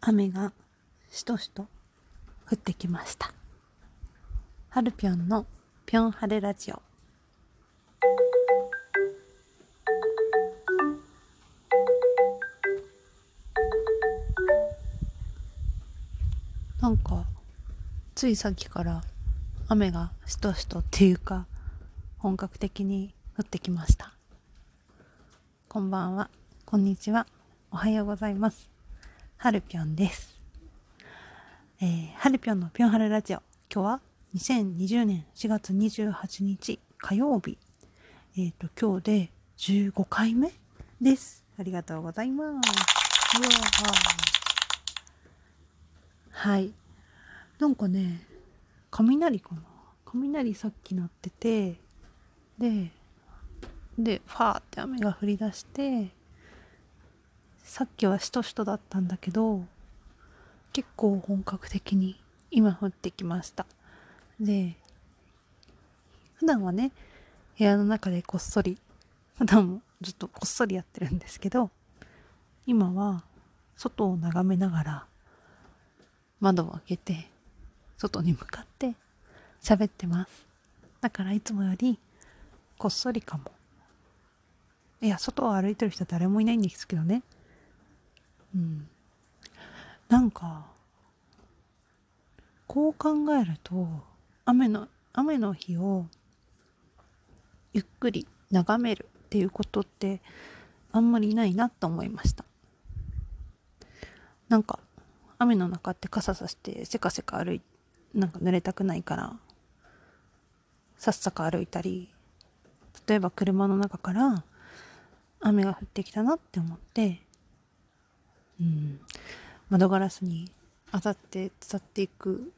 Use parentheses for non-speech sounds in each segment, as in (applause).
雨がしとしと降ってきました。はるぴょんのぴょんはれラジオ。なんか、ついさっきから雨がしとしとっていうか、本格的に降ってきました。こんばんは、こんにちは、おはようございます。はるぴょんです。えー、はるぴょんのぴょんはるラジオ。今日は2020年4月28日火曜日。えっ、ー、と、今日で15回目です。ありがとうございます。はい。なんかね、雷かな？雷さっき鳴ってて、で、で、ファーって雨が降り出して、さっきはしとしとだったんだけど、結構本格的に今降ってきました。で、普段はね、部屋の中でこっそり、普段もずっとこっそりやってるんですけど、今は外を眺めながら窓を開けて、外に向かって喋ってます。だからいつもよりこっそりかも。いや、外を歩いてる人誰もいないんですけどね。うん。なんか、こう考えると、雨の、雨の日をゆっくり眺めるっていうことってあんまりないなと思いました。なんか雨の中って傘さしてせかせか歩いなんか濡れたくないからさっさか歩いたり例えば車の中から雨が降ってきたなって思って窓ガラスに当たって伝っていく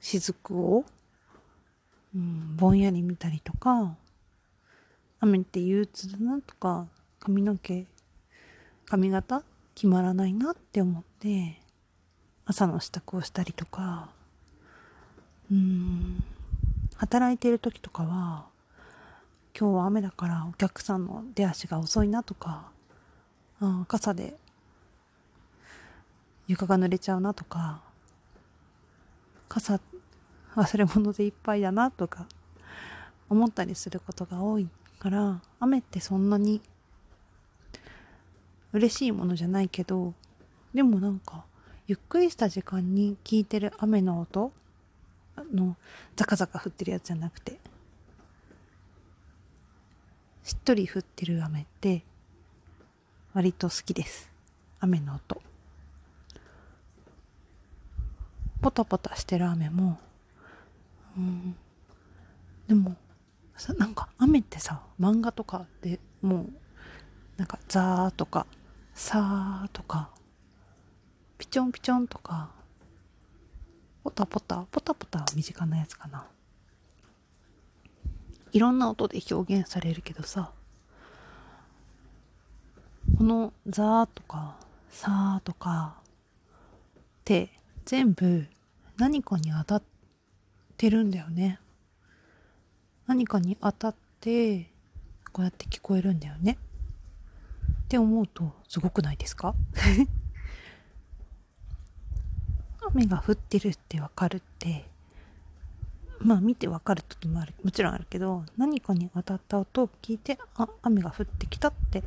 雫を、うん、ぼんやり見たりとか雨って憂鬱だなとか髪の毛髪型決まらないなって思って朝の支度をしたりとかうん。働いている時とかは今日は雨だからお客さんの出足が遅いなとかあ傘で床が濡れちゃうなとか傘忘れ物でいっぱいだなとか思ったりすることが多いから雨ってそんなに嬉しいものじゃないけどでもなんかゆっくりした時間に聞いてる雨の音のザカザカ降ってるやつじゃなくてしっとり降ってる雨って割と好きです。雨の音。ポタポタしてる雨もうん。でもなんか雨ってさ漫画とかでもうなんかザーとかさーとか、ピチョンピチョンとか、ポタポタ、ポタポタは身近なやつかな。いろんな音で表現されるけどさ、このザーとか、さーとかって全部何かに当たってるんだよね。何かに当たってこうやって聞こえるんだよね。って思うとすごくないですか？(laughs) 雨が降ってるってわかるってまあ見てわかる時もあるもちろんあるけど何かに当たった音を聞いてあ雨が降ってきたって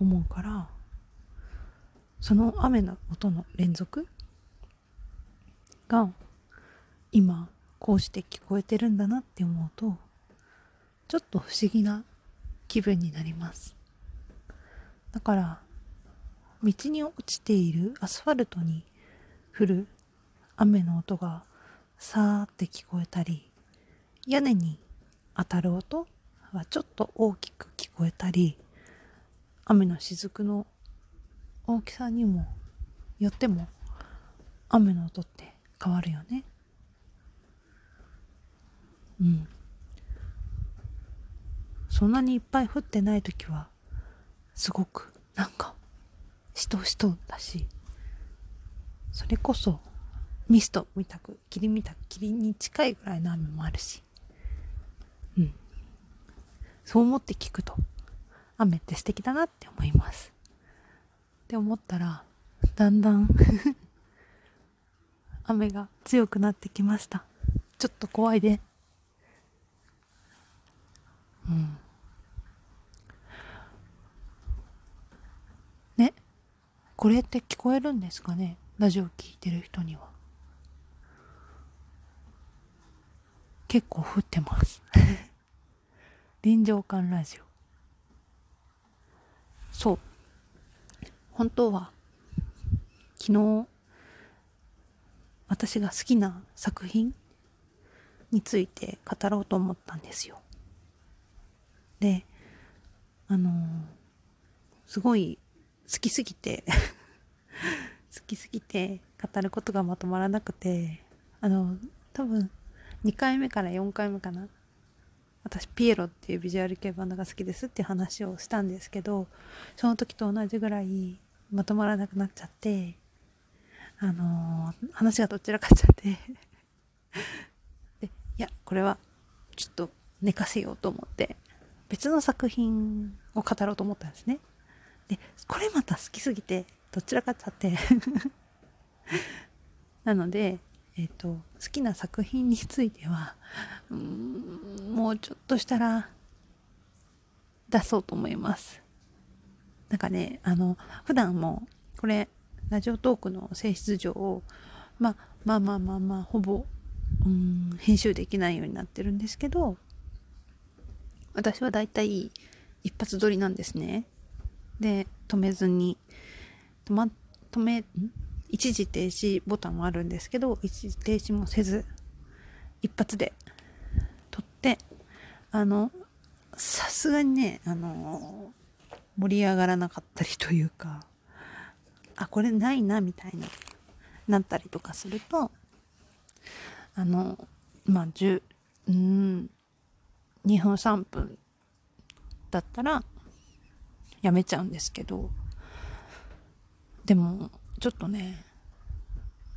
思うからその雨の音の連続が今こうして聞こえてるんだなって思うとちょっと不思議な気分になります。だから道に落ちているアスファルトに降る雨の音がさーって聞こえたり屋根に当たる音はちょっと大きく聞こえたり雨の雫の大きさにもよっても雨の音って変わるよね。うん。そんなにいっぱい降ってない時はすごくなんかしとしとだしそれこそミストみたく霧みたく霧に近いぐらいの雨もあるし。うん。そう思って聞くと雨って素敵だなって思います。って思ったらだんだん (laughs) 雨が強くなってきました。ちょっと怖いで。うん。ね。これって聞こえるんですかね？ラジオ聞いてる人には。結構降ってます。(laughs) 臨場感ラジオ。そう。本当は昨日私が好きな作品について語ろうと思ったんですよ。であのすごい好きすぎて (laughs) 好きすぎて語ることがまとまらなくてあの多分2回目から4回目かな私ピエロっていうビジュアル系バンドが好きですって話をしたんですけどその時と同じぐらいまとまらなくなっちゃってあのー、話がどちらかっちゃって。でいやこれはちょっと寝かせようと思って別の作品を語ろうと思ったんですね。でこれまた好きすぎてどちらかっちゃって。(laughs) なのでえっ、と好きな作品についてはうんもうちょっとしたら出そうと思います。なんかねあの普段もこれラジオトークの性質上、ま、まあまあまあまあほぼうん編集できないようになってるんですけど私はだいたい一発撮りなんですね。で止めずに止ま止めん？一時停止ボタンもあるんですけど一時停止もせず一発で撮ってあのさすがにねあの盛り上がらなかったりというかあこれないなみたいななったりとかするとあのまあ10うん2分3分だったらやめちゃうんですけどでもちょっとね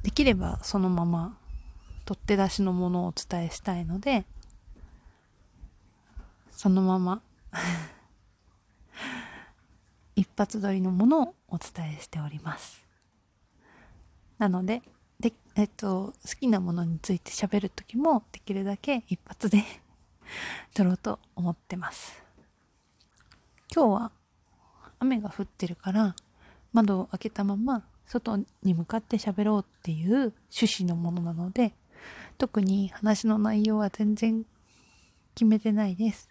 できればそのまま取っ手出しのものをお伝えしたいのでそのまま (laughs) 一発撮りのものをお伝えしております。なのでで、えっと、好きなものについて喋る時もできるだけ一発で (laughs) 撮ろうと思ってます。今日は雨が降ってるから窓を開けたまま外に向かって喋ろうっていう趣旨のものなので特に話の内容は全然決めてないです。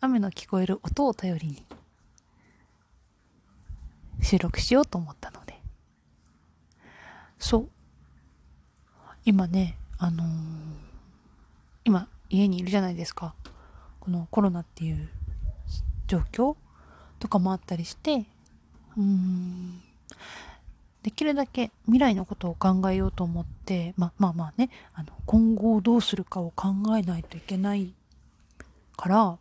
雨の聞こえる音を頼りに収録しようと思ったので。そう。今ねあのー、今家にいるじゃないですか。このコロナっていう状況とかもあったりしてうーん。できるだけ未来のことを考えようと思って、ままあまあねあの今後どうするかを考えないといけないから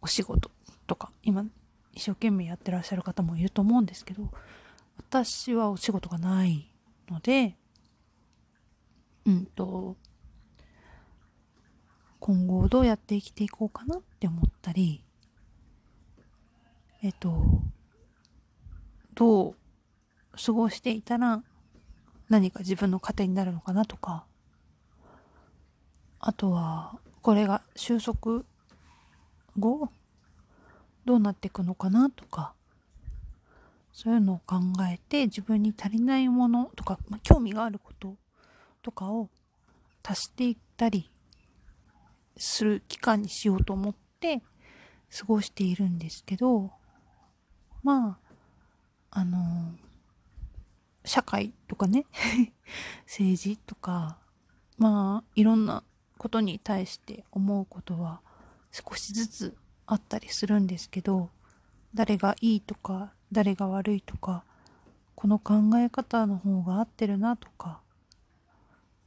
お仕事とか今一生懸命やってらっしゃる方もいると思うんですけど私はお仕事がないのでうんと今後どうやって生きていこうかなって思ったりえっとどう過ごしていたら何か自分の糧になるのかなとか。あとはこれが収束後どうなっていくのかなとか。そういうのを考えて自分に足りないものとか、まあ、興味があることとかを足していったりする期間にしようと思って過ごしているんですけどまああの社会とかね。(laughs) 政治とか。まあいろんなことに対して思うことは少しずつあったりするんですけど誰がいいとか誰が悪いとかこの考え方の方が合ってるなとか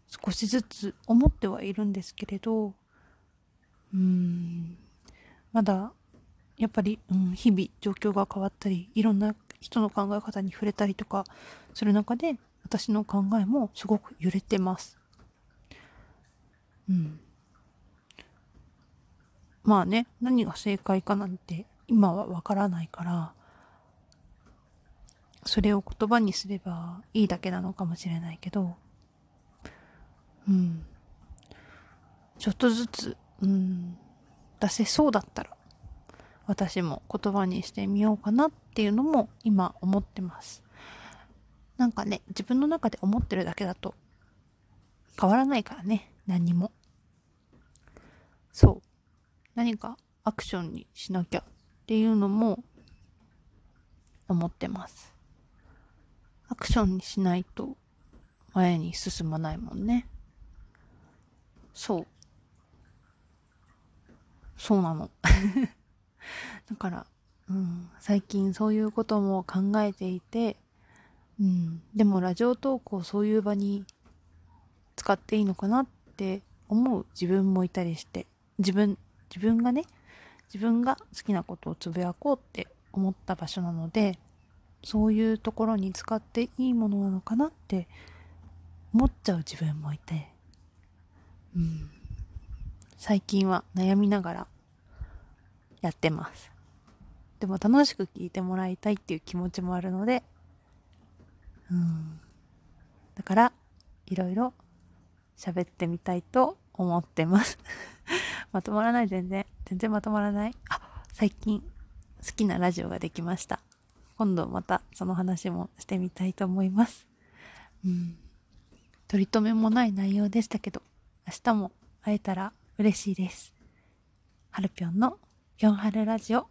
少しずつ思ってはいるんですけれどうーんまだやっぱり、うん、日々状況が変わったりいろんな人の考え方に触れたりとかする中で私の考えもすごく揺れてます。うん。まあね、何が正解かなんて今はわからないから、それを言葉にすればいいだけなのかもしれないけど、うん。ちょっとずつ、うん、出せそうだったら、私も言葉にしてみようかなっっていうのも今思ってます。なんかね、自分の中で思ってるだけだと変わらないからね、何にも。そう。何かアクションにしなきゃっていうのも思ってます。アクションにしないと前に進まないもんね。そう。そうなの。(laughs) だから、うん、最近そういうことも考えていて、うん、でもラジオトークをそういう場に使っていいのかなって思う自分もいたりして、自分、自分がね、自分が好きなことをつぶやこうって思った場所なので、そういうところに使っていいものなのかなって思っちゃう自分もいて、うん、最近は悩みながらやってます。でも楽しく聞いてもらいたいっていう気持ちもあるので、うん、だからいろいろ喋ってみたいと思ってます (laughs) まとまらない？全然。全然まとまらない？あ、最近好きなラジオができました。今度またその話もしてみたいと思います。うん。取り留めもない内容でしたけど、明日も会えたら嬉しいです。はるぴょんのぴょんはるラジオ